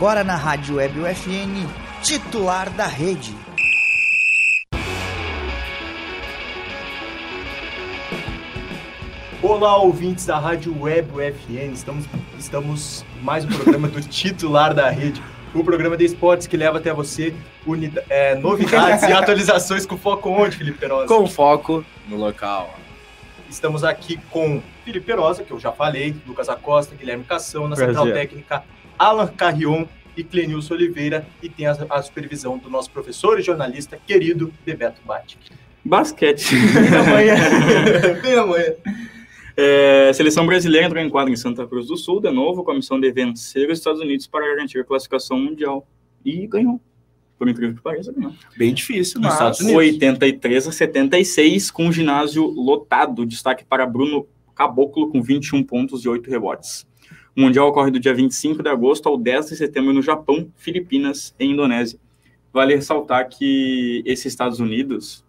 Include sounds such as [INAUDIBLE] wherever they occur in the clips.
Agora na Rádio Web UFN, titular da rede. Olá, ouvintes da Rádio Web UFN. Estamos, estamos mais um programa do [LAUGHS] titular da rede. O programa de esportes que leva até você unida- é, novidades e [LAUGHS] atualizações com foco onde, Felipe Perosa? Com foco no local. Estamos aqui com Felipe Perosa, que eu já falei, Lucas Acosta, Guilherme Cação, na central técnica, Alan Carrion e Clenilson Oliveira, e tem a, a supervisão do nosso professor e jornalista querido Bebeto Bate. Basquete. Bem amanhã. [LAUGHS] Bem amanhã. É, seleção brasileira entrou em quadra em Santa Cruz do Sul, de novo, com a missão de vencer os Estados Unidos para garantir a classificação mundial. E ganhou. Por incrível que pareça, ganhou. Bem difícil, Nos. Estados Unidos. 83 a 76, com o ginásio lotado. Destaque para Bruno Caboclo, com 21 pontos e 8 rebotes. O Mundial ocorre do dia 25 de agosto ao 10 de setembro no Japão, Filipinas e Indonésia. Vale ressaltar que esses Estados Unidos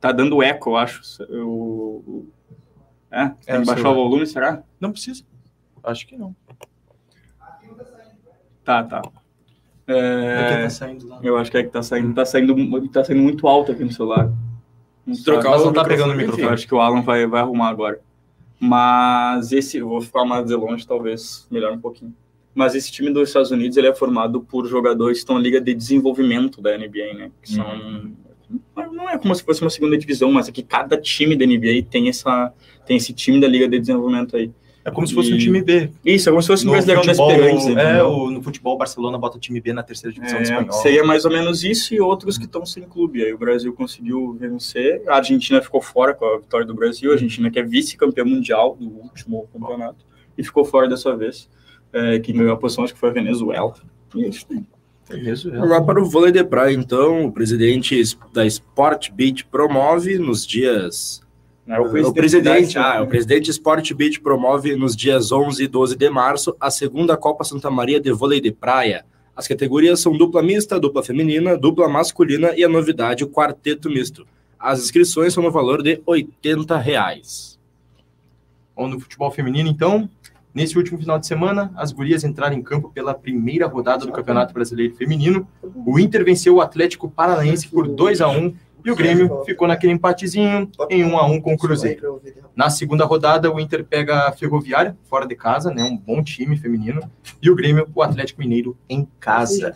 tá dando eco, eu acho. Eu... É, tem É, que o baixar o volume, será? Não precisa. Acho que não. Tá, tá. Daqui É, tá saindo lá. eu acho que é que tá saindo, tá saindo, tá saindo muito alto aqui no celular. Trocar Mas o não tá pegando o microfone. Eu acho que o Alan vai, vai arrumar agora. Mas esse, vou ficar mais de longe, talvez melhor um pouquinho. Mas esse time dos Estados Unidos ele é formado por jogadores que estão na liga de desenvolvimento da NBA, né? Que são não é como se fosse uma segunda divisão, mas é que cada time da NBA tem essa tem esse time da liga de desenvolvimento aí. É como se fosse um E- time B. Isso, é como se fosse um brasileirão da Esperança. é, o, no futebol, o Barcelona bota time B na terceira divisão É, espanhola. seria mais ou menos isso e outros que estão sem clube. Aí o Brasil conseguiu vencer, a Argentina ficou fora com a vitória do Brasil, a Argentina que é vice-campeã mundial do último campeonato e ficou fora dessa vez. É, quem ganhou a posição acho que foi a Venezuela. E é isso aí. Lá para o vôlei de praia, então. O presidente da Sport Beach promove nos dias... É O presidente, ah, o presidente Sport Beach promove nos dias 11 e 12 de março a segunda Copa Santa Maria de Vôlei de Praia. As categorias são dupla mista, dupla feminina, dupla masculina e a novidade, o quarteto misto. As inscrições são no valor de 80 reais. Ou no futebol feminino, então, nesse último final de semana, as gurias entraram em campo pela primeira rodada do Campeonato Brasileiro Feminino. O Inter venceu o Atlético Paranaense por 2 a 1 e o Grêmio ficou naquele empatezinho em 1 a 1 com o Cruzeiro. Na segunda rodada, o Inter pega a Ferroviária, fora de casa, né, um bom time feminino, e o Grêmio, o Atlético Mineiro, em casa.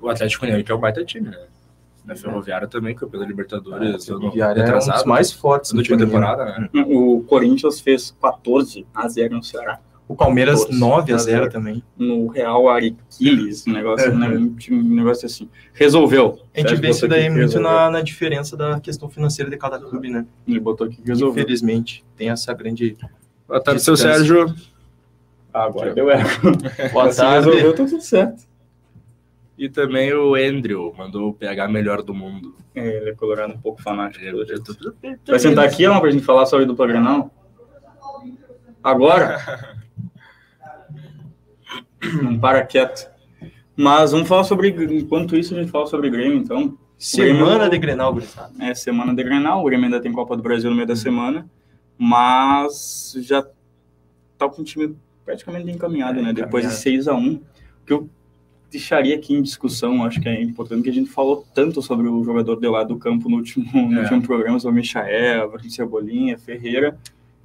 O Atlético Mineiro, que é um baita time, né? Na Ferroviária também, campeão da Libertadores. ano Ferroviária é um dos mais fortes na do última feminino. temporada, né? O Corinthians fez 14 a 0 no Ceará. O Palmeiras 14 9 a a 0 0 também. No Real Ariquiles, um negócio, né, um negócio assim. Resolveu. A gente vê isso daí muito na, na diferença da questão financeira de cada clube, né? Ele botou aqui que resolveu. Infelizmente, tem essa grande. Boa tarde, seu. Sérgio. Ah, agora deu eco. [LAUGHS] Boa Se tarde. resolveu, tá tudo certo. E também o Andrew, mandou o PH melhor do mundo. É, ele é colorado um pouco fanático. Eu- eu tô- Vai sentar aqui, Alan, pra gente falar sobre dupla Grenal? Agora? [LAUGHS] [CLEARS THROAT] Não para quieto. Mas vamos falar sobre. Enquanto isso, a gente fala sobre Grêmio, então. Semana Grêmio- de Grenal, gurizada. É semana de Grenal, o Grêmio ainda tem Copa do Brasil no meio da semana, mas já tá com o time praticamente encaminhado, É, né? Depois de encaminhado. 6 a 1 O que eu deixaria aqui em discussão, acho que é importante, que a gente falou tanto sobre o jogador de lá do campo no último, no É. último programa, sobre o Michael, Cebolinha, Ferreira,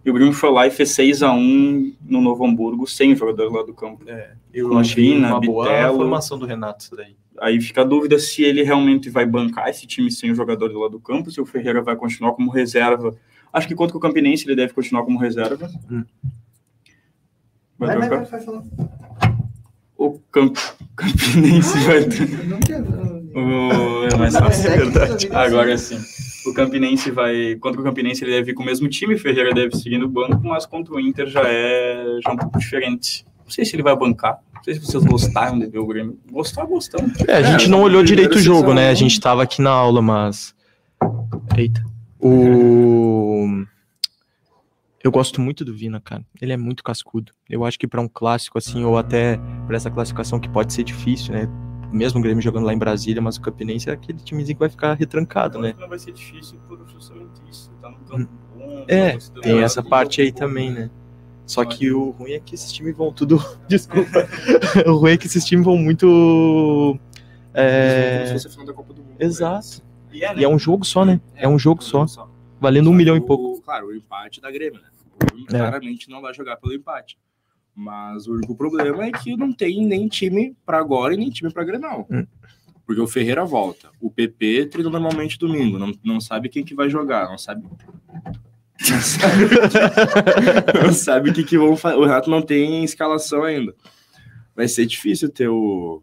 e o Grêmio foi lá e fez 6 a 1 no Novo Hamburgo, sem o jogador lá do campo. Eu Com achei Vina, uma boa Bitelo. formação do Renato, isso daí. Aí fica a dúvida se ele realmente vai bancar esse time sem o jogador do lado do campo, se o Ferreira vai continuar como reserva. Acho que contra o Campinense ele deve continuar como reserva. Hum. Vai trocar? O Camp... Campinense vai. O... É mais fácil, é verdade. Agora sim. O Campinense vai. Contra o Campinense ele deve ir com o mesmo time, Ferreira deve seguir no banco, mas contra o Inter já é, já é um pouco diferente. Não sei se ele vai bancar. Não sei se vocês gostaram de ver o Grêmio. Gostar, gostamos. É, a gente É, não olhou direito o jogo, né? A gente tava aqui na aula, mas. Eita. O. Eu gosto muito do Vina, cara. Ele é muito cascudo. Eu acho que pra um clássico assim, ou até pra essa classificação que pode ser difícil, né? Mesmo o Grêmio jogando lá em Brasília, mas o Campinense é aquele timezinho que vai ficar retrancado, né? Não vai ser difícil por justamente isso. Tá no campo bom. É, torcida tem essa parte aí também, né? Só que o ruim é que esses times vão tudo. [LAUGHS] Desculpa. [LAUGHS] o ruim é que esses times vão muito. É... Como se fosse a final da Copa do Mundo. Exato. E é, né? E é um jogo só, né? É um jogo só. Valendo um milhão e pouco. Claro, o empate da Grêmio, né? O É. Claramente não vai jogar pelo empate. Mas o único problema é que não tem nem time pra agora e nem time pra Grenal. Hum. Porque o Ferreira volta. O PP treina normalmente domingo. Não, não sabe quem que vai jogar. Não sabe. [LAUGHS] Não sabe, [LAUGHS] não sabe o que, que vão fazer. O Renato não tem escalação ainda. Vai ser difícil ter o.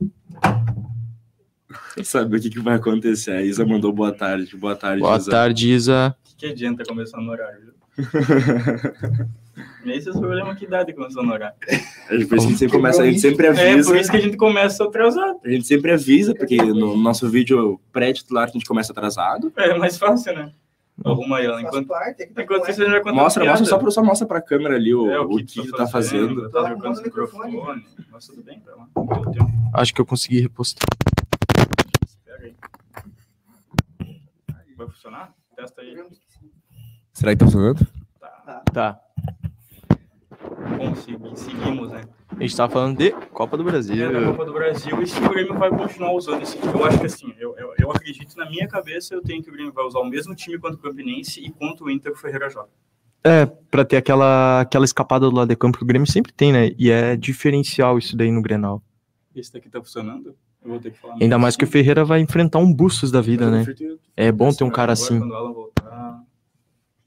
[LAUGHS] Saber o que, que vai acontecer. A Isa mandou boa tarde. Boa tarde, Boa Isa. tarde, Isa. O que, que adianta começar no horário? Esse é o problema que dá de. A gente, por isso que a gente sempre começa, a gente sempre É, avisa. por isso que a gente começa atrasado. A gente sempre avisa, porque no nosso vídeo pré-titular a gente começa atrasado. É mais fácil, né? Arruma aí, Enquanto, parte, é tá enquanto com isso, a gente vai contar Mostra, mostra só, só mostra pra câmera ali o, É, o, que, tu tá fazendo. Tá jogando o microfone. microfone. Mas tudo bem, tá lá. Acho que eu consegui repostar. Espera aí. Vai funcionar? Testa aí. Será que tá funcionando? Tá. Tá. Consegui. Seguimos, né? A gente tava falando de Copa do Brasil. É da Copa do Brasil e se o Grêmio vai continuar usando esse time. Eu acho que assim, eu, eu, eu acredito na minha cabeça, eu tenho que o Grêmio vai usar o mesmo time quanto o Campinense e quanto o Inter o Ferreira joga. É, pra ter aquela, aquela escapada do lado de campo que o Grêmio sempre tem, né? E é diferencial isso daí no Grenal. Esse daqui tá funcionando? Eu vou ter que falar. Ainda mais que o Ferreira vai enfrentar um Bustos da vida, né? É bom ter um cara assim. Voltar.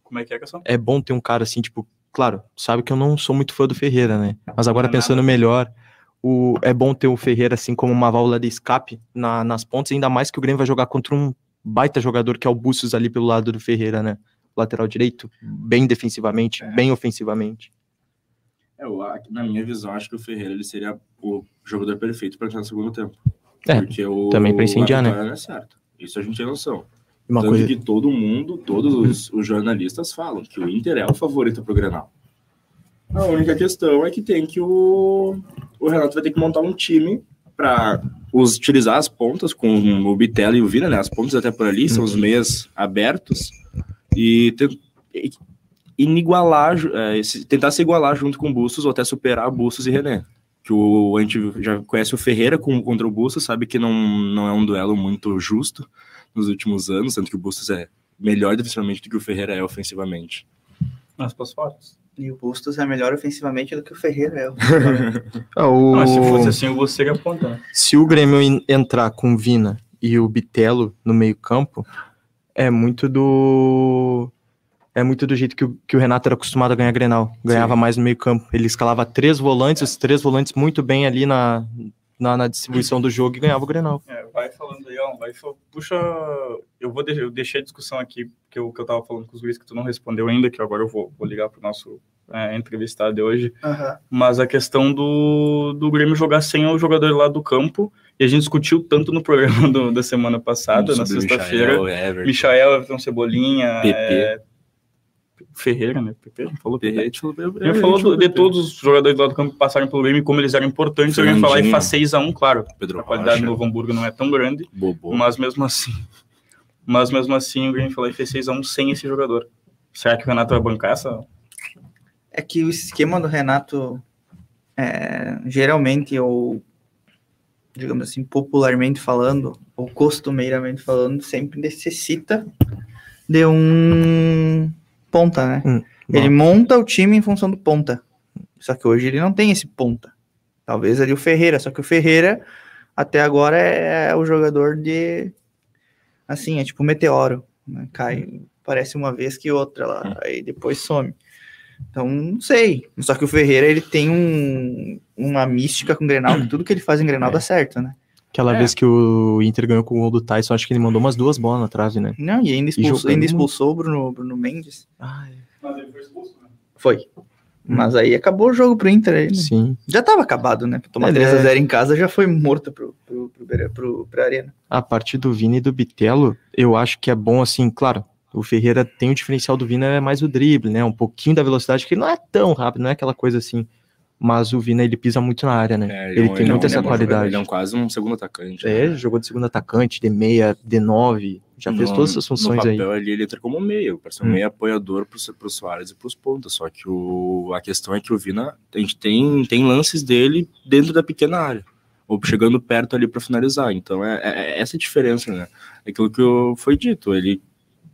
Como é que é? É bom ter um cara assim, tipo, claro, sabe que eu não sou muito fã do Ferreira, né? Mas agora é pensando melhor, o, é bom ter o Ferreira assim como uma válvula de escape na- nas pontas, ainda mais que o Grêmio vai jogar contra um baita jogador que é o Bustos ali pelo lado do Ferreira, né? Lateral direito, bem defensivamente, É. bem ofensivamente. É, eu, na minha visão, acho que o Ferreira ele seria o jogador perfeito para entrar no segundo tempo. É, Porque o, também pra incendiar, né? não é certo. Isso a gente tem noção. Uma Tanto coisa, que todo mundo, todos os, [LAUGHS] os jornalistas falam que o Inter é o favorito pro Grenal. A única questão é que tem que o, o Renato vai ter que montar um time para utilizar as pontas com o Bitello e o Vina, né? As pontas até por ali, são os meias abertos e, inigualar, é, tentar se igualar junto com o Bustos ou até superar Bustos e René. Que o, a gente já conhece o Ferreira com, contra o Bustos, sabe que não, não é um duelo muito justo nos últimos anos, tanto que o Bustos é melhor defensivamente do que o Ferreira é ofensivamente. Nas fotos. E o Bustos é melhor ofensivamente do que o Ferreira é. [LAUGHS] Ah, o- Mas se fosse assim, o você aponta. né? se o Grêmio en- entrar com o Vina e o Bitelo no meio-campo, é muito do. É muito do jeito que o, que o Renato era acostumado a ganhar Grenal. Ganhava mais no meio-campo. Ele escalava três volantes, os três volantes muito bem ali na, na, na distribuição do jogo e ganhava o Grenal. É, vai falando aí, ó. Vai, fa- puxa. Eu vou deixar, eu deixei a discussão aqui, que eu, que eu tava falando com os guris que tu não respondeu ainda, que agora eu vou, vou ligar pro nosso é, entrevistado de hoje. Aham. Mas a questão do, do Grêmio jogar sem o jogador lá do campo. E a gente discutiu tanto no programa [LAUGHS] do- da semana passada, na Sobre o sexta-feira. Michael, Everton, Michael, Everton Cebolinha, PP. é, Ferreira, né? PP, falou PP. Perrete, falou- falou do- de todos os jogadores lá do campo que passaram pelo Grêmio, como eles eram importantes. Eu ia falar e faz 6x1, claro. Pedro A qualidade Rocha, do Novo Hamburgo não é tão grande, Bobo. mas mesmo assim. [LAUGHS] Mas mesmo assim, o Grêmio falou e fez 6x1 sem esse jogador. Será que o Renato vai bancar essa? É que o esquema do Renato, é, geralmente, ou digamos assim, popularmente falando, ou costumeiramente falando, sempre necessita de um ponta, né? Hum, Ele monta o time em função do ponta. Só que hoje ele não tem esse ponta. Talvez ali o Ferreira, só que o Ferreira até agora é o jogador de assim, é tipo um meteoro, né? Cai, parece uma vez que outra lá, aí depois some. Então, não sei. Só que o Ferreira, ele tem um, uma mística com o Grenal, que tudo que ele faz em Grenal dá certo, né? Aquela É. vez que o Inter ganhou com o gol do Tyson, acho que ele mandou umas duas bolas na trave, né? Não, e ainda expulsou, jogando ainda expulsou o Bruno, Bruno Mendes. Mas ele foi expulso, né? Foi. Mas aí acabou o jogo pro Inter. Aí, né? Sim. Já tava acabado, né? Tomar Ele 3x0 em casa já foi morto pro, pro, pro, pro, pra Arena. A partir do Vini e do Bitelo, eu acho que é bom, assim, claro, o Ferreira tem o diferencial do Vina, é mais o drible, né? Um pouquinho da velocidade, que ele não é tão rápido, não é aquela coisa assim. Mas o Vina, ele pisa muito na área, né? É, ele é um- tem é muita ele é essa um qualidade. Ele é um quase um segundo atacante. É, né? jogou de segundo atacante, de meia, de nove. Já fez No- todas essas funções no aí. papel ali ele entra como meio, para ser um Hum. meio apoiador pro, pro Soares e pros pontas. Só que o, a questão é que o Vina, a gente tem, tem lances dele dentro da pequena área, ou chegando perto ali para finalizar. Então é, é- é essa diferença, né? É Aquilo que foi dito, ele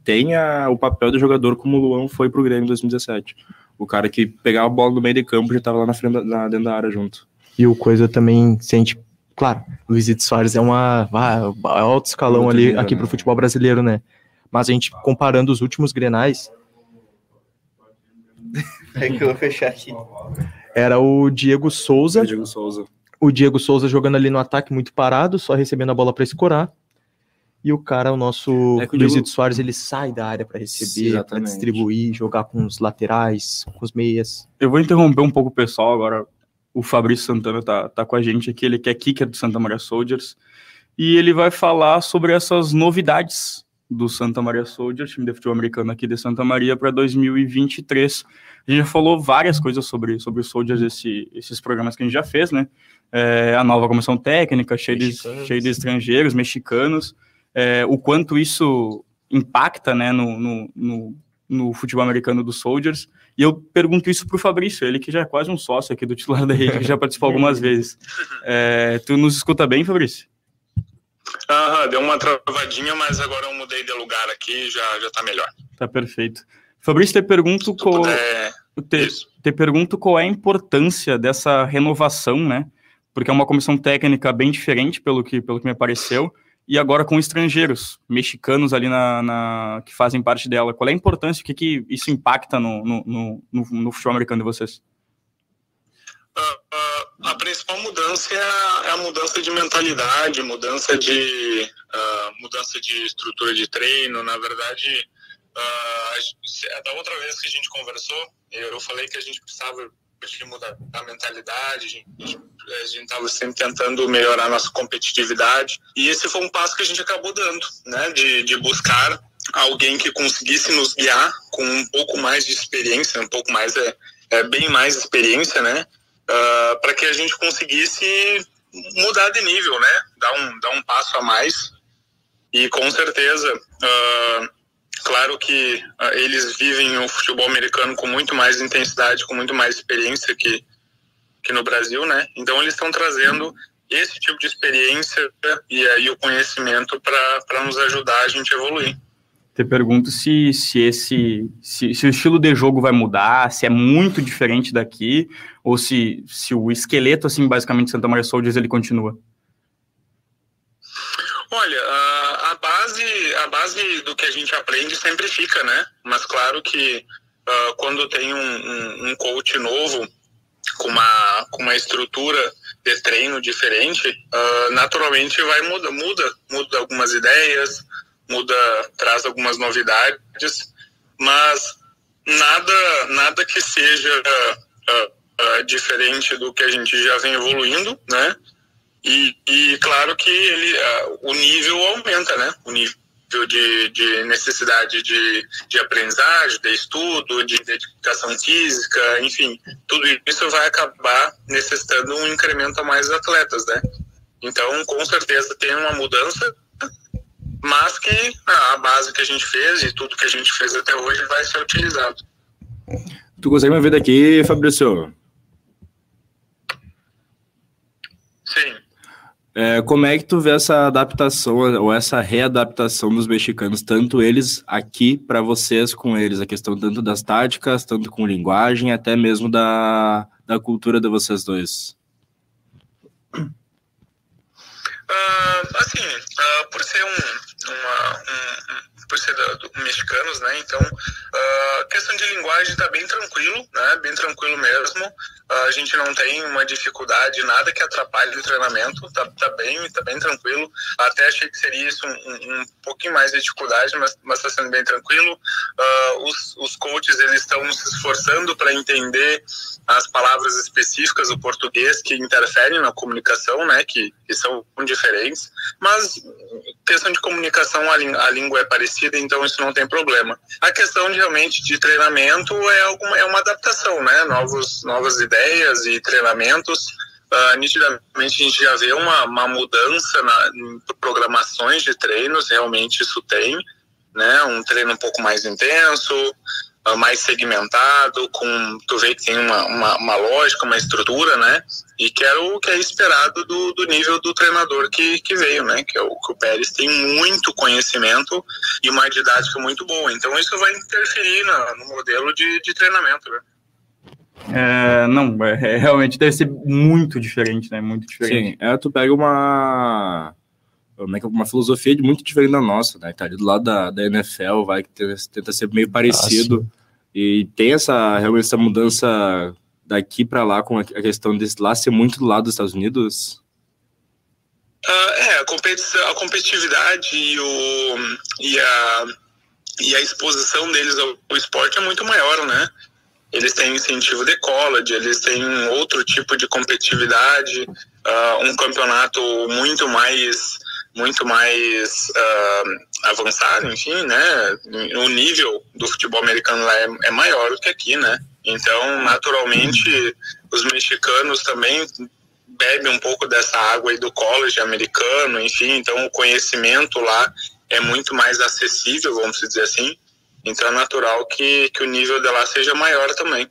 tem a- o papel do jogador como o Luan foi pro Grêmio em 2017. O cara que pegava a bola no meio de campo já estava lá na frente da, na- dentro da área junto. E o coisa também, se a gente. Claro, Luizito Soares é uma. ah, é alto escalão Outro ali nível, aqui né? pro futebol brasileiro, né? Mas a gente comparando os últimos grenais, É que eu vou fechar aqui. era o Diego Souza. O Diego Souza. O Diego Souza jogando ali no ataque muito parado, só recebendo a bola para escorar. E o cara, o nosso É Luizito Diego- Soares, ele sai da área para receber, para distribuir, jogar com os laterais, com os meias. Eu vou interromper um pouco o pessoal agora. O Fabrício Santana tá, tá com a gente aqui, ele que é kicker do Santa Maria Soldiers. E ele vai falar sobre essas novidades do Santa Maria Soldiers, time de futebol americano aqui de Santa Maria, para 2023. A gente já falou várias coisas sobre, sobre o Soldiers, esse, esses programas que a gente já fez, né? É, a nova comissão técnica, cheia de, cheia de estrangeiros, mexicanos. É, o quanto isso impacta né, no, no, no, no futebol americano dos Soldiers. E eu pergunto isso pro Fabrício, ele que já é quase um sócio aqui do titular da rede, que já participou [LAUGHS] algumas vezes. É, tu nos escuta bem, Fabrício? Aham, deu uma travadinha, mas agora eu mudei de lugar aqui já já tá melhor. Tá perfeito. Fabrício, te pergunto, qual, É, te, te pergunto qual é a importância dessa renovação, né? Porque é uma comissão técnica bem diferente, pelo que, pelo que me pareceu, e agora com estrangeiros, mexicanos ali na, na- que fazem parte dela. Qual é a importância, o que, que isso impacta no, no, no, no, futebol americano de vocês? Ah, ah, a principal mudança é a, é a mudança de mentalidade, mudança de ah, mudança de estrutura de treino. Na verdade, gente- da outra vez que a gente conversou, eu falei que a gente precisava de mudar a mentalidade, a gente a estava sempre tentando melhorar nossa competitividade. E esse foi um passo que a gente acabou dando, né, de, de buscar alguém que conseguisse nos guiar com um pouco mais de experiência, um pouco mais é, é bem mais experiência, né, para que a gente conseguisse mudar de nível, né, dar um dar um passo a mais. E com certeza ah, Claro que ah, eles vivem o futebol americano com muito mais intensidade, com muito mais experiência que, que no Brasil, né? Então eles estão trazendo esse tipo de experiência e aí o conhecimento para nos ajudar a gente evoluir. Te pergunto se, se esse se, se o estilo de jogo vai mudar, se é muito diferente daqui, ou se, se o esqueleto, assim, basicamente, Santa Maria Soldiers, ele continua. Olha, base do que a gente aprende sempre fica, né? Mas claro que ah, quando tem um, um, um coach novo com uma, com uma estrutura de treino diferente, ah, naturalmente vai muda, muda, muda algumas ideias, muda, traz algumas novidades, mas nada nada que seja ah, diferente do que a gente já vem evoluindo, né? E, e claro que ele, ah, o nível aumenta, né? O nível de, de necessidade de, de aprendizagem, de estudo, de dedicação física, enfim, tudo isso vai acabar necessitando um incremento a mais atletas, né? Então, com certeza tem uma mudança, mas que a base que a gente fez e tudo que a gente fez até hoje vai ser utilizado. Tu consegue me ver daqui, Fabrício? Sim. É, como é que tu vê essa adaptação ou essa readaptação dos mexicanos, tanto eles aqui para vocês com eles, a questão tanto das táticas, tanto com linguagem, até mesmo da, da cultura de vocês dois? Ah, assim, ah, por ser um, uma, um- um- por ser da- do- mexicanos, né? Então, a questão de linguagem tá bem tranquilo, né? Bem tranquilo mesmo. Ah, a gente não tem uma dificuldade, nada que atrapalhe o treinamento. Tá, tá bem, tá bem tranquilo. Até achei que seria isso um, um- um pouquinho mais de dificuldade, mas, mas tá sendo bem tranquilo. Ah, os, os coaches eles estão se esforçando para entender as palavras específicas do português que interferem na comunicação, né, que, que são diferentes, mas questão de comunicação a, a língua é parecida, então isso não tem problema. A questão de, realmente de treinamento é alguma é uma adaptação, né, novos novas ideias e treinamentos uh, nitidamente a gente já vê uma, uma mudança na, em programações de treinos, realmente isso tem, né? Um treino um pouco mais intenso, mais segmentado, com tu vê que tem uma, uma, uma, lógica, uma estrutura, né? E que é o que é esperado do, do nível do treinador que, que veio, né? Que é o que o Pérez tem muito conhecimento e uma didática muito boa. Então isso vai interferir no, no modelo de, de treinamento, né? É, não, é, realmente deve ser muito diferente, né? Muito diferente. Sim, é, tu pega uma é uma filosofia muito diferente da nossa, né? Tá ali do lado da, da NFL, vai que tenta ser meio parecido. Ah, e tem essa realmente essa mudança daqui para lá com a questão de lá ser muito do lado dos Estados Unidos. Uh, é, a, competição, a competitividade e, o, e, a, e a exposição deles ao, ao esporte é muito maior, né? eles têm incentivo de college, eles têm outro tipo de competitividade, uh, um campeonato muito mais muito mais uh, avançado, enfim, né? O nível do futebol americano lá é, é maior do que aqui, né? Então, naturalmente, os mexicanos também bebem um pouco dessa água aí do college americano, enfim, então o conhecimento lá é muito mais acessível, vamos dizer assim. Então é natural que, que o nível de lá seja maior também.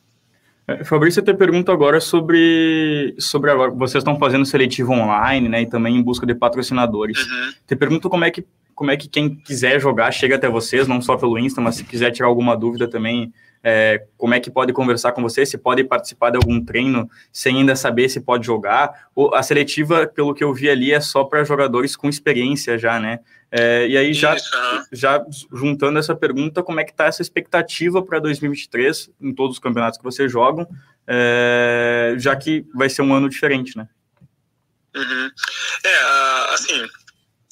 É, Fabrício, eu te pergunto agora sobre, sobre agora, vocês estão fazendo seletivo online, né, e também em busca de patrocinadores. Uhum. Te pergunto como é que como é que quem quiser jogar chega até vocês, não só pelo Insta, mas se quiser tirar alguma dúvida também, é, como é que pode conversar com você, se pode participar de algum treino sem ainda saber se pode jogar. Ou a seletiva, pelo que eu vi ali, é só para jogadores com experiência já, né? É, e aí, já, já juntando essa pergunta, como é que está essa expectativa para 2023 em todos os campeonatos que vocês jogam, é, já que vai ser um ano diferente, né? Uhum. É, assim,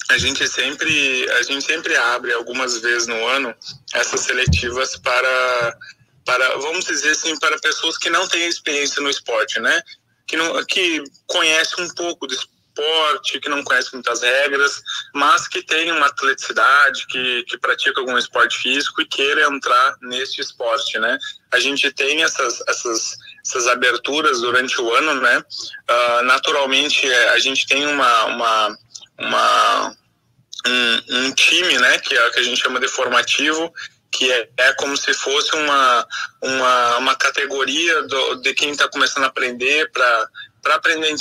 a gente sempre a gente sempre abre algumas vezes no ano essas seletivas para para vamos dizer assim para pessoas que não têm experiência no esporte né? Que não que conhecem um pouco do esporte que não conhecem muitas regras mas que tem uma atleticidade que que pratica algum esporte físico e queira entrar nesse esporte né? A gente tem essas essas essas aberturas durante o ano né? Uh, naturalmente a gente tem uma, uma uma, um, um time, né, que é que a gente chama de formativo, que é, é como se fosse uma, uma, uma categoria do, de quem está começando a aprender para aprender a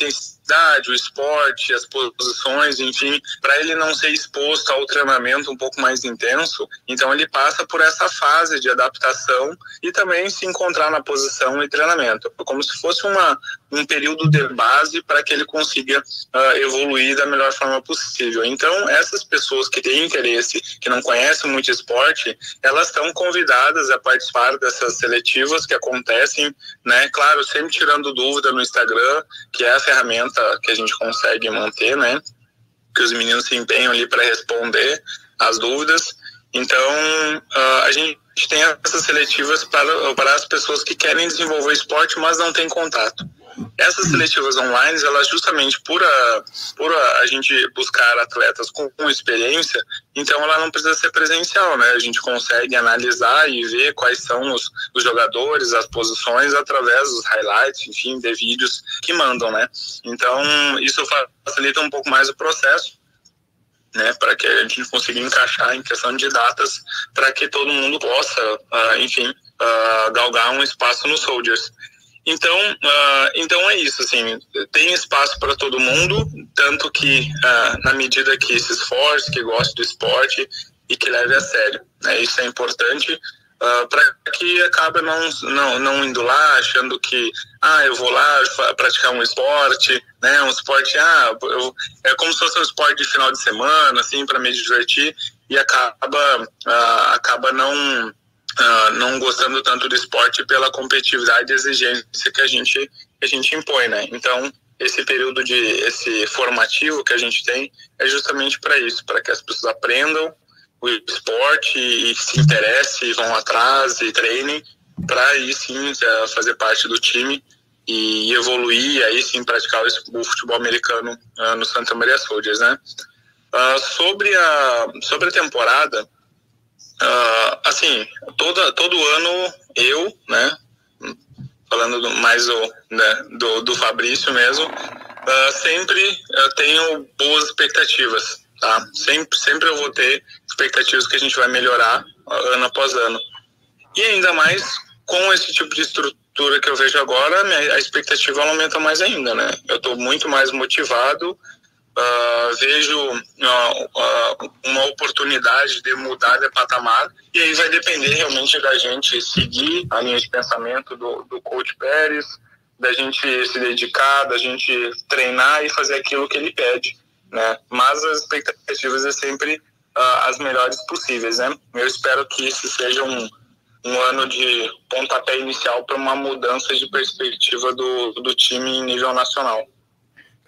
intensidade, o esporte, as posições, enfim, para ele não ser exposto ao treinamento um pouco mais intenso. Então ele passa por essa fase de adaptação e também se encontrar na posição e treinamento, como se fosse uma, um período de base para que ele consiga uh, evoluir da melhor forma possível. Então, essas pessoas que têm interesse, que não conhecem muito esporte, elas estão convidadas a participar dessas seletivas que acontecem, né? Claro, sempre tirando dúvida no Instagram, que é a ferramenta que a gente consegue manter, né? Que os meninos se empenham ali para responder as dúvidas. Então, uh, a gente tem essas seletivas para, para as pessoas que querem desenvolver esporte, mas não têm contato. Essas seletivas online, elas justamente por a, por a, a gente buscar atletas com, com, experiência, então ela não precisa ser presencial, né? A gente consegue analisar e ver quais são os, os jogadores, as posições, através dos highlights, enfim, de vídeos que mandam, né? Então, isso facilita um pouco mais o processo, né, para que a gente consiga encaixar em questão de datas, para que todo mundo possa, uh, enfim, uh, galgar um espaço nos Soldiers. Então, uh, então é isso, assim, tem espaço para todo mundo, tanto que uh, na medida que se esforce, que goste do esporte e que leve a sério. Né? Isso é importante uh, ah, para que acabe não, não, não indo lá achando que, ah, eu vou lá praticar um esporte, né, um esporte, ah, eu, é como se fosse um esporte de final de semana, assim, para me divertir, e acaba, acaba não uh, não gostando tanto do esporte pela competitividade e exigência que a gente que a gente impõe, né? Então esse período de esse formativo que a gente tem é justamente para isso, para que as pessoas aprendam o esporte e se interessem, vão atrás e treinem para aí sim é, fazer parte do time e evoluir e aí sim praticar o futebol americano uh, no Santa Maria Soldiers, né? Uh, sobre a sobre a temporada Uh, assim, toda, todo ano eu, né, falando do, mais do, né, do, do Fabrício mesmo, ah, sempre eu tenho boas expectativas, tá? Sempre, sempre eu vou ter expectativas que a gente vai melhorar ah, ano após ano. E ainda mais com esse tipo de estrutura que eu vejo agora, a expectativa aumenta mais ainda, né? Eu estou muito mais motivado, ah, vejo ah, uma oportunidade de mudar de patamar e aí vai depender realmente da gente seguir a linha de pensamento do, do coach Pérez, da gente se dedicar, da gente treinar e fazer aquilo que ele pede, né? Mas as expectativas é sempre as melhores possíveis, né? Eu espero que isso seja um, um ano de pontapé inicial para uma mudança de perspectiva do, do time em nível nacional.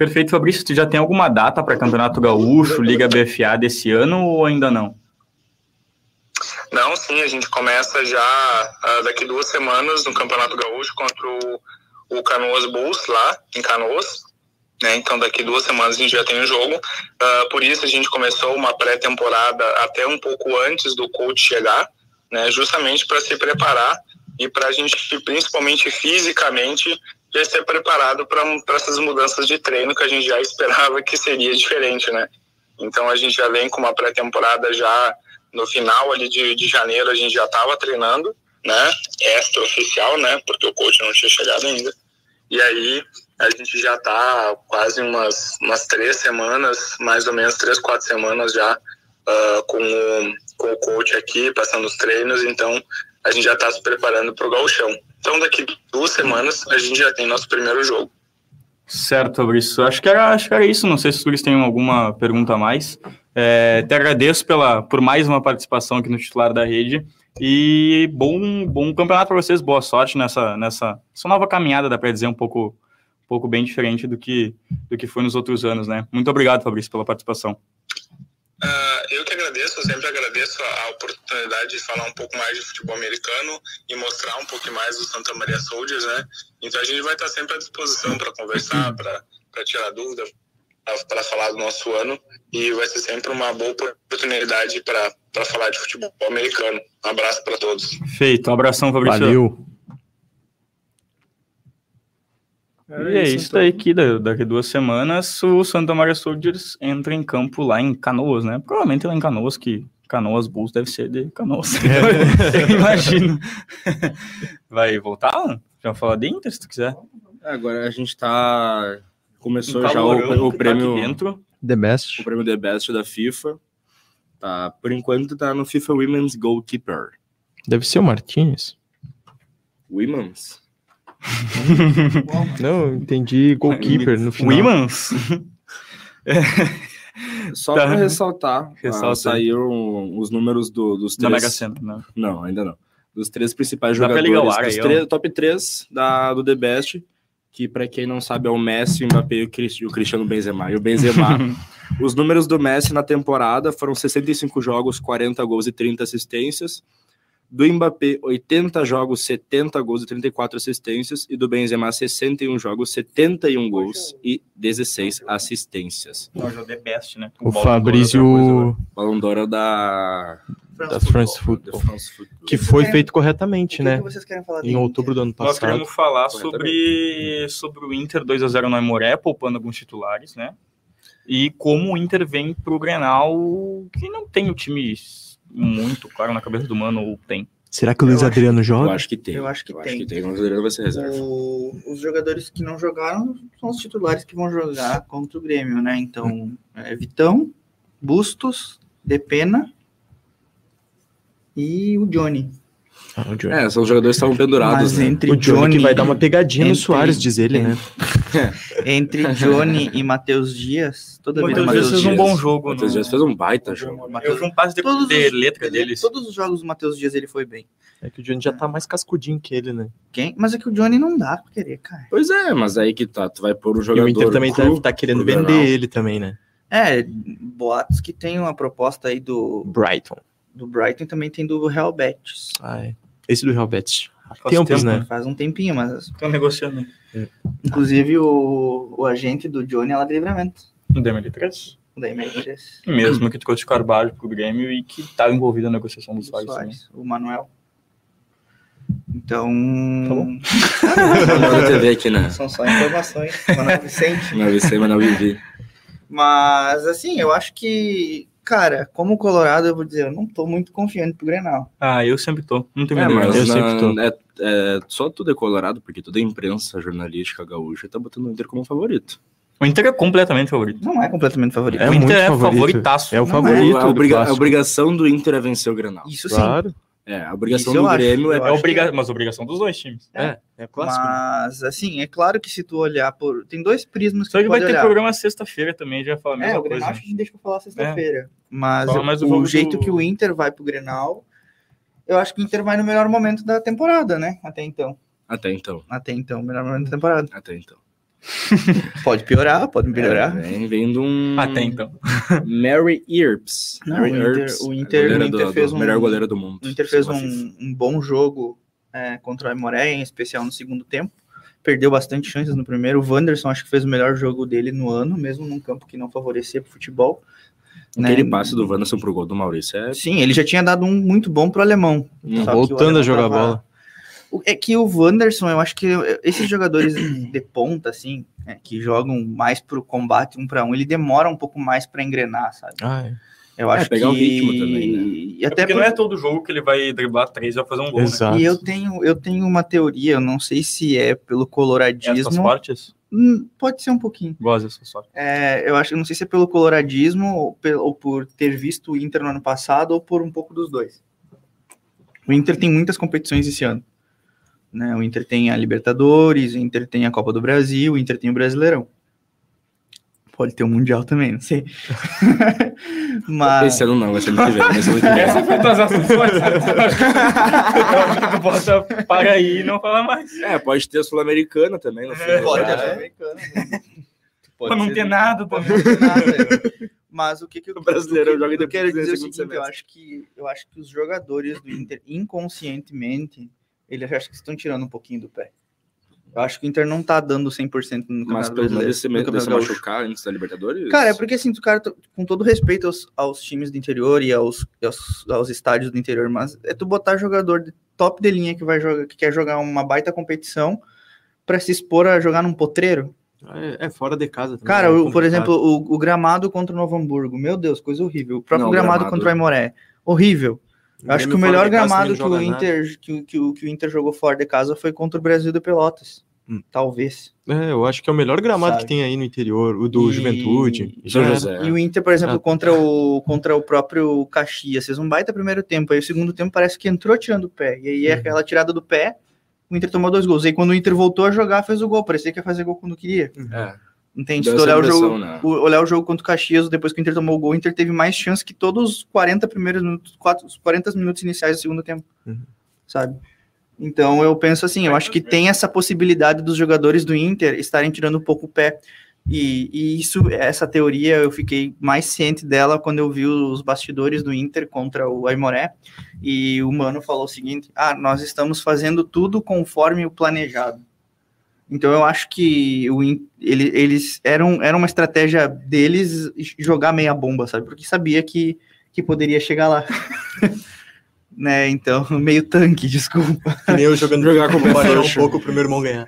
Perfeito, Fabrício. Tu já tem alguma data para Campeonato Gaúcho, Liga BFA desse ano ou ainda não? Não, sim, a gente começa já ah, daqui duas semanas no Campeonato Gaúcho contra o, o Canoas Bulls lá em Canoas. Né? Então daqui duas semanas a gente já tem o jogo. Ah, por isso a gente começou uma pré-temporada até um pouco antes do coach chegar, né? justamente para se preparar e para a gente, principalmente fisicamente, já ser preparado para essas mudanças de treino que a gente já esperava que seria diferente, né? Então a gente já vem com uma pré-temporada já no final ali de, de janeiro a gente já estava treinando, né? Extra oficial, né? Porque o coach não tinha chegado ainda. E aí a gente já está quase umas, umas três semanas, mais ou menos três, quatro semanas já ah, com, o, com o coach aqui, passando os treinos. Então a gente já está se preparando para o gauchão. Então daqui duas semanas a gente já tem nosso primeiro jogo. Certo, Fabrício. Acho que era, acho que era isso. Não sei se vocês têm alguma pergunta a mais. É, te agradeço pela, por mais uma participação aqui no titular da rede. E bom, bom campeonato para vocês. Boa sorte nessa, nessa essa nova caminhada, dá para dizer, um pouco, um pouco bem diferente do que, do que foi nos outros anos, né? Muito obrigado, Fabrício, pela participação. Ah, eu que agradeço, eu sempre agradeço a, a oportunidade de falar um pouco mais de futebol americano e mostrar um pouco mais do Santa Maria Soldiers, né? Então a gente vai estar sempre à disposição para conversar, para tirar dúvida, para falar do nosso ano e vai ser sempre uma boa oportunidade para falar de futebol americano. Um abraço para todos. Feito. Um abração, Fabrício. Valeu. E é isso daí que da- daqui duas semanas o Santa Maria Soldiers entra em campo lá em Canoas, né? Provavelmente lá em Canoas, que Canoas Bulls deve ser de Canoas. [LAUGHS] Eu imagino. [LAUGHS] Vai voltar? Já falar de Inter, se tu quiser. Agora a gente tá. Começou já o, o que tá prêmio. dentro. The best. o prêmio The Best da FIFA. Tá, por enquanto tá no FIFA Women's Goalkeeper. Deve ser o Martinez. Women's? [LAUGHS] Não, entendi goalkeeper no final. Wimans? Só Tá. pra ressaltar, Ressalta ah, saíram os números do- dos Da três. Mega Sena, né? Não, ainda não. Dos três principais Dá pra jogadores. ligar dos três- top 3 da, do The Best, que pra quem não sabe é o Messi, o Mbappé e o Cristiano Benzema. E o Benzema, [LAUGHS] os números do Messi na temporada foram 65 jogos, 40 gols e 30 assistências. Do Mbappé, 80 jogos, 70 gols e 34 assistências. E do Benzema, 61 jogos, 71 gols e 16 assistências. Hoje é o The Best, né? O Bola- Fabrício, Balão d'Or é da... da France Football. da France Football. Que foi feito corretamente, O né? que vocês querem falar Em outubro do ano Nós passado. queremos falar sobre, sobre o Inter 2x0 no Aimoré, poupando alguns titulares, né? E como o Inter vem pro Grenal, que não tem o time muito claro na cabeça do mano, ou tem. Será que o Luiz Eu acho- Adriano Eu joga? acho que tem. Eu acho que eu tem. Acho que tem. O Adriano vai ser reserva. O- os jogadores que não jogaram são os titulares que vão jogar contra o Grêmio, né? Então, é Vitão, Bustos, Depena e o Johnny. Ah, o Johnny. É, são os jogadores que estavam pendurados, Mas né? entre o Johnny, Johnny, que vai dar uma pegadinha no entre- Soares, diz ele, né? [LAUGHS] entre Johnny e Matheus Dias, toda vida Matheus Dias fez um bom jogo. Matheus no- Dias fez um baita jogo. Eu vi um passe de, Todos de os- letra ele- deles. Todos os jogos do Matheus Dias ele foi bem. É que o Johnny já tá mais cascudinho que ele, né? Quem? Mas é que o Johnny não dá pra querer, cara. Pois é, mas aí que tá. Tu vai pôr um E jogador o Inter também tá, cru, tá querendo pro vender ele também, né? É, boatos que tem uma proposta aí do, Brighton. do Brighton e também tem do Real Betis. Ah, é. Esse do Real Betis. Faz Tempos, tempo, né? Faz um tempinho, mas Estão negociando. inclusive o, o agente do Johnny é lá de livramento. No DML3? O da ML3. Mesmo que trouxe Carvalho pro Grêmio e que tá envolvido na negociação do do Soares. Soares, o Manuel. Então. Tá bom. [LAUGHS] Manda TV aqui, né? São só informações. Manoel Vicente. Não vi mas não vivi. Mas, assim, eu acho que, cara, como Colorado, eu vou dizer, eu não tô muito confiante pro Grenal. Ah, eu sempre tô. Não tem É, medo. mas Eu na- sempre tô. é, é, só tudo é colorado, porque toda a imprensa jornalística gaúcha tá botando o Inter como favorito. O Inter é completamente favorito. Não é completamente favorito. É o Inter muito é favorito. favoritaço. É o favorito. a, do obriga- a obrigação do Inter é vencer o Grenal. Isso sim. É, a obrigação Isso eu do Grêmio eu é. acho. É obriga... Mas obrigação dos dois times. É, é clássico. né? Mas, assim, é claro que se tu olhar por. Tem dois prismas que Só que vai ter olhar. programa sexta-feira também, já fala a É, mesma o Grenal coisa. acho que a gente deixa pra falar sexta-feira. Mas Fala eu- do o jogo jeito do- que o Inter vai pro Grenal, eu acho que o Inter vai no melhor momento da temporada, né? Até então. Até então. Até então, melhor momento da temporada. Até então. [LAUGHS] Pode piorar, pode melhorar. É, vem vendo um. Até então. [LAUGHS] Mary Earps. Não, Mary o Inter- Earps, o a Inter- o Inter do- fez do um- melhor goleiro do mundo. O Inter fez a um, um bom jogo é, contra o Aimoré, em especial no segundo tempo. Perdeu bastante chances no primeiro. O Wanderson acho que fez o melhor jogo dele no ano, mesmo num campo que não favorecia pro futebol. né? Aquele passe do Wanderson pro gol do Maurício é. Sim, ele já tinha dado um muito bom pro alemão. Hum, o Voltando a alemão jogar tava- bola. É que o Wanderson, eu acho que esses jogadores de ponta, assim, é, que jogam mais pro combate um para um, ele demora um pouco mais para engrenar, sabe? Ah, é. Eu É, acho pegar que o ritmo também, né? E É até porque por- não é todo jogo que ele vai driblar três e vai fazer um gol, Exato. E eu tenho, eu tenho uma teoria, eu não sei se é pelo né? Essas coloradismo. partes, Hum, Pode ser um pouquinho. gosto dessa sorte. É, eu acho, eu não sei se é pelo coloradismo ou, pe- ou por ter visto o Inter no ano passado ou por um pouco dos dois. O Inter tem muitas competições esse ano. Né? O Inter tem a Libertadores, o Inter tem a Copa do Brasil, o Inter tem o Brasileirão. Pode ter o Mundial também, não sei. [LAUGHS] Mas Esse ano não, vai ser ano que vem. Vai ser ano que vem. Essa foi. Eu que tu bota para aí e não fala mais. É, pode ter a Sul-Americana também no fim. É, pode ter a americana. né? Pra não ter nada Pode também. não ter nada. Mas o que, que eu, [LAUGHS] O Brasileirão o que, joga eu depois quero do dizer é o seguinte, eu acho que eu acho que os jogadores do Inter inconscientemente, eles acho que estão tirando um pouquinho do pé. Eu acho que o Inter não tá dando 100% no Mas Campeonato pelo menos Brasileiro. se, no me- Campeonato se machucar antes da Libertadores. Cara, é porque assim, o cara, com todo respeito aos, aos times do interior e aos, aos, aos estádios do interior, mas é tu botar jogador de top de linha que vai jogar, que quer jogar uma baita competição pra se expor a jogar num potreiro. É, é fora de casa. também, Cara, é o- por exemplo, o, o gramado contra o Novo Hamburgo, meu Deus, coisa horrível. O próprio Não, gramado, gramado- contra o Aimoré, horrível. Eu acho que o melhor gramado que o. Inter, que, que, que o Inter jogou fora de casa foi contra o Brasil do Pelotas. Hum. Talvez. É, eu acho que é o melhor gramado Sabe? que tem aí no interior, o do E- Juventude. Era. José. E o Inter, por exemplo, Ah. contra, o, contra o próprio Caxias, fez um baita primeiro tempo. Aí o segundo tempo parece que entrou tirando o pé. E aí Uhum. aquela tirada do pé, o Inter tomou dois gols. Aí quando o Inter voltou a jogar, fez o gol. Parecia que ia fazer gol quando queria. É, Entende? Deu Se olhar o, jogo, né? olhar o jogo contra o Caxias, depois que o Inter tomou o gol, o Inter teve mais chance que todos os 40 primeiros minutos, quatro, os 40 minutos iniciais do segundo tempo. Uhum. Sabe? Então eu penso assim, eu acho que tem essa possibilidade dos jogadores do Inter estarem tirando um pouco o pé. E, e isso, essa teoria, eu fiquei mais ciente dela quando eu vi os bastidores do Inter contra o Aimoré. E o Mano falou o seguinte: ah, nós estamos fazendo tudo conforme o planejado. Então eu acho que o, ele- eles eram, era uma estratégia deles jogar meia bomba, sabe? Porque sabia que, que poderia chegar lá. [LAUGHS] né? Então, [LAUGHS] meio tanque, desculpa. Que nem eu jogando Jogar com o [LAUGHS] pé um frouxo. pouco o primeiro irmão ganhar.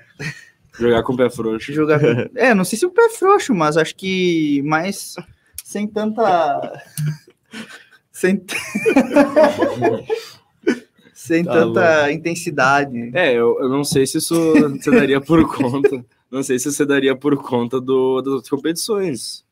Jogar com o pé frouxo. Jogar. É, não sei se o pé é frouxo, mas acho que mais sem tanta. sem. Sem Tá tanta intensidade. É, eu, eu não sei se isso você daria por [LAUGHS] conta. Não sei se você daria por conta do, das outras competições.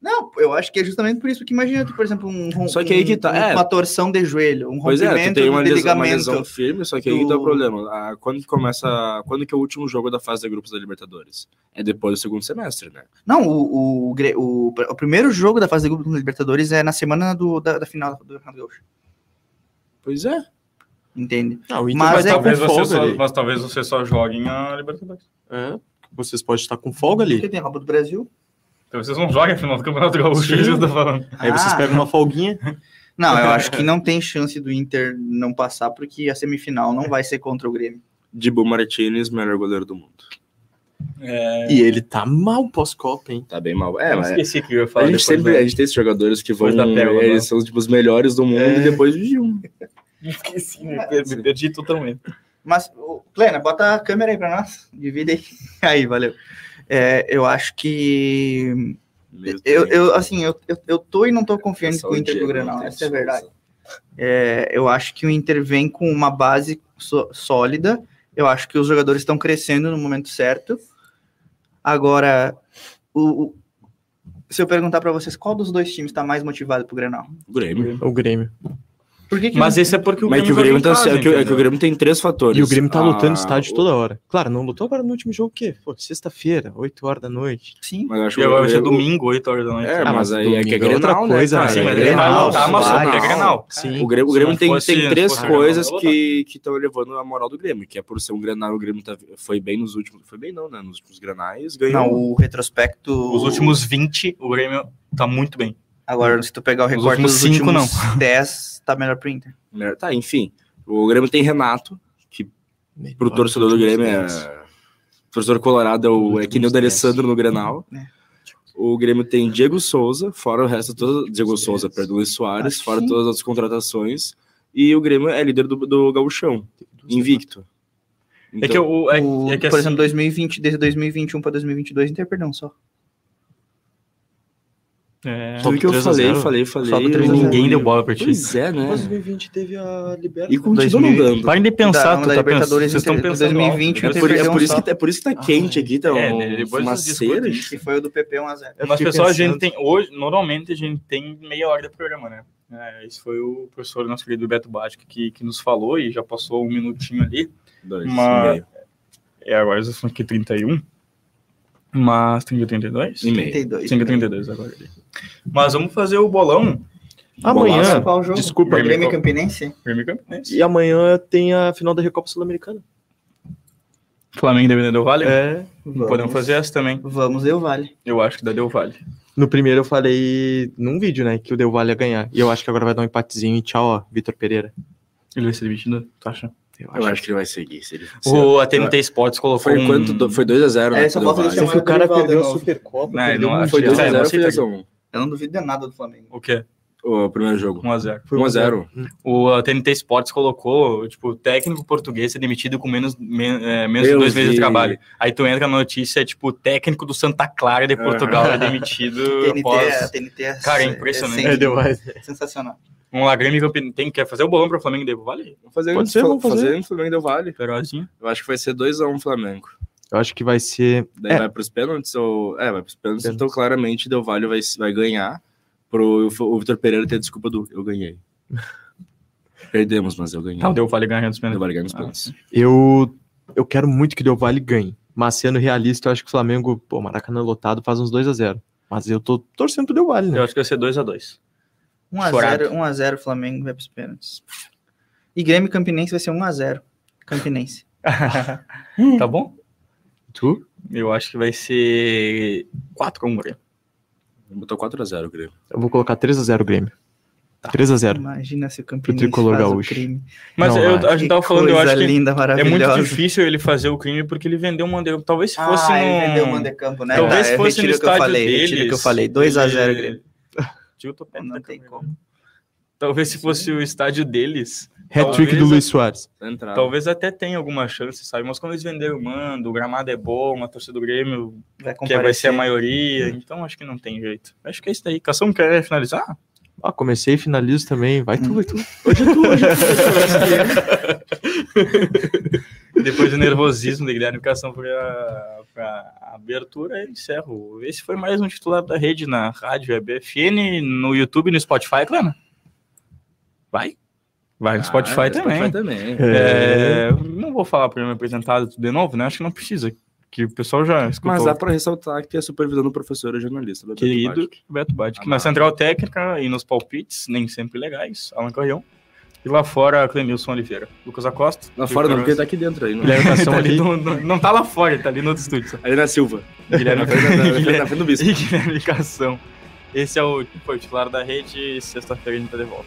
Não, eu acho que é justamente por isso que imagina, por exemplo, um, rom- Só que aí que tá, um- é. uma torção de joelho, um Pois é, rompimento tem uma de lesão, uma ligamento. lesão firme, só que aí que tá o problema. Ah, quando que começa. Quando que é o último jogo da fase de grupos da Libertadores? É depois do segundo semestre, né? Não, o, o, o, o primeiro jogo da fase de grupo da Libertadores é na semana do, da, da final do Campeonato Gaúcho. Pois é. Entende? Ah, o Inter Mas é estar talvez, você folga só, mas talvez você só jogue na Libertadores. É, vocês podem estar com folga Porque ali. tem a Copa do Brasil. Então vocês não joguem a final do Campeonato Gaúcho, é isso que eu tô falando. Aí vocês Ah. pegam uma folguinha. Não, eu acho que não tem chance do Inter não passar, porque a semifinal não vai ser contra o Grêmio. Dibu Martinez, melhor goleiro do mundo. É, E ele tá mal pós-copa, hein? Tá bem mal. É, eu mas esqueci que eu ia falar a gente sempre da- a gente tem esses jogadores que vão. Da pérola, eles né? são tipo, os melhores do mundo É. e depois de um. [LAUGHS] Esqueci, me perdi, me perdi totalmente. Mas, Plena, bota a câmera aí pra nós. Divide aí. [LAUGHS] Aí, valeu. É, eu acho que. Eu, eu assim, eu, eu, eu tô e não tô confiante Só com o Inter do tem essa é a verdade. É, eu acho que o Inter vem com uma base só- sólida. Eu acho que os jogadores estão crescendo no momento certo. Agora, o, o- se eu perguntar pra vocês qual dos dois times tá mais motivado pro Grenal? O Grêmio. O Grêmio. Por que, que Mas não- esse é porque o é que o joga Grêmio, em tá, casa, é que, é que o entendeu? Grêmio tem três fatores. E o Grêmio tá lutando Ah, estádio o- toda hora. Claro, não lutou agora no último jogo o quê? Pô, sexta-feira, 8 horas da noite. Sim. Mas eu acho E agora vai ser o- domingo, 8 horas da noite. É, Ah, mas aí é que é é outra Grenal, coisa, né, né? cara? Sim, mas É Grenal, lutar, mas é Grenal. Sim. O Grêmio, o Grêmio tem, fosse- tem três coisas Grenal, que estão levando a moral do Grêmio, que é por ser um Grenal, o Grêmio tá- foi bem nos últimos. Foi bem não, né? Nos últimos Grenais, ganhou. Não, o retrospecto. Os últimos 20, o Grêmio tá muito bem. Agora, se tu pegar o recorte últimos dos cinco, últimos 10, [LAUGHS] tá melhor pro Inter. Né, Tá, enfim. O Grêmio tem Renato, que pro torcedor do Grêmio é. Torcedor colorado é, o, é que nem o D'Alessandro no Grenal. É. O Grêmio tem Diego Souza, fora o resto todo. Diego Souza, perdão, Luiz Soares, Acho fora todas as contratações. E o Grêmio é líder do, do Gauchão, invicto. É que, o, é, O- é que por assim, exemplo, 2020, desde 2021 para 2022, Inter perdão só. É, Tudo que eu 3 a falei, 0. falei, falei. Só do 3 a 0. ninguém deu bola pra ti. Pois é, né? 2020 teve a Libertadores. E continua 2000. não dando. Parem de pensar, Da- tu tá Libertadores, pensando, vocês estão pensando 2020, É Inter por, é, por isso que, é por isso que tá quente aqui, tá É, um, depois vocês fumaceira. discutem. Que foi o do PP 1x0. Eu Mas fiquei pessoal, a gente tem hoje, normalmente a gente tem meia hora de programa, né? É, esse foi o professor nosso querido Beto Bática que, que nos falou e já passou um minutinho ali. Dois, Mas- e meio. É, agora são aqui 31. Mas 30 32? E meio. 32. 30 32 agora. ali. Mas vamos fazer o bolão. Amanhã, Qual jogo? desculpa, Grêmio Grêmio. Campinense? Grêmio Campinense. e amanhã tem a final da Recopa Sul-Americana. Flamengo e Del Vale. É, Vamos. Podemos fazer essa também. Vamos, eu vale. Eu acho que da Del Vale. no primeiro eu falei num vídeo, né, que o Del Valle ia ganhar. E eu acho que agora vai dar um empatezinho e tchau, ó, Vitor Pereira. Ele vai ser demitido, tu acha? Eu acho que ele vai seguir. Se ele... O ATMT Sports colocou Foi um... quanto? Foi 2x0, né? É, só falta Del chamar o cara perdeu a novo. Supercopa, Não, não. Foi acho que- 2x0 É, ou foi tá- 2x1? Eu não duvido de nada do Flamengo. O quê? O primeiro jogo. 1x0. Foi 1x0. O TNT Sports colocou, tipo, o técnico português é demitido com menos, men- é, menos de dois meses de vi. trabalho. Aí tu entra na notícia, é tipo, o técnico do Santa Clara de Portugal é demitido [LAUGHS] TNT, após... TNT é, Cara, é impressionante. é É, deu mais. sensacional. Vamos lá, Grêmio e Campinense. Tem, quer fazer o bolão para o Flamengo Del Vale? Vamos fazer Pode um- ser, vamos fazer. fazer um Flamengo Del Vale. Perozinho. Eu acho que vai ser 2x1 Flamengo. Eu acho que vai ser. Daí É. vai pros pênaltis ou. É, vai pros pênaltis. Pênaltis. Então, claramente, Del Valle vai, vai ganhar. Pro o Vitor Pereira ter a desculpa do eu ganhei. [LAUGHS] Perdemos, mas eu ganhei. Tá, o Del Vale ganhando os Del pênaltis. Valle ganha nos Ah, pênaltis. Eu, eu quero muito que Del Valle ganhe. Mas sendo realista, eu acho que o Flamengo, pô, Maracanã lotado, faz uns 2x0. Mas eu tô torcendo pro Del Valle, né? Eu acho que vai ser 2x2. 1x0, 1x0 Flamengo vai pros pênaltis. E Grêmio Campinense vai ser 1x0. Campinense. [LAUGHS] tá bom? Tu? Eu acho que vai ser 4x1, Grêmio. Botou 4x0 o Grêmio. Eu vou colocar 3x0 Grêmio. 3x0. Imagina se o Campinense tricolor faz gaúcho. o crime. Mas Não eu, a gente tava falando, eu acho que linda, é muito difícil ele fazer o crime porque ele vendeu uma... Talvez se fosse ah, no... ele vendeu o Mandecampo, né? Talvez Tá, fosse no retiro o que eu estádio falei, deles. retiro o que eu falei. 2x0 ele- Grêmio. Tio, tô Não tem como. Talvez se fosse o estádio deles, Hat-trick do Luiz Soares. Entrado. talvez até tenha alguma chance, sabe? Mas quando eles venderam o mando, o gramado é bom, a torcida do Grêmio Vai que vai ser a maioria, então acho que não tem jeito. Acho que é isso daí. Cação quer finalizar? Ah, comecei e finalizo também. Vai tu, vai tu. [LAUGHS] Hoje é tu, hoje é tu. Depois do nervosismo de Guilherme Cação para a abertura, eu encerro. Esse foi mais um titular da rede na rádio EBFN, no YouTube e no Spotify, claro. Vai? Vai no Spotify Ah, também. Spotify também. É, não vou falar para me apresentado de novo, né? Acho que não precisa. Que o pessoal já escutou. Mas dá pra ressaltar que a supervisão do professor é jornalista. Roberto Querido Bate. Beto Badic. Ah, Na central técnica e nos palpites, nem sempre legais, Alan Carrião. E lá fora, Clemilson Oliveira. Lucas Acosta. Lá fora não, porque ele tá aqui dentro aí. Não, Guilherme Tá [LAUGHS] Cação ali no- no- não tá lá fora, ele tá ali no outro estúdio. [LAUGHS] Ali na Silva. Guilherme, Na frente, do bispo. e Guilherme Cação. Esse é o, foi o titular da rede. Sexta-feira a gente tá de volta.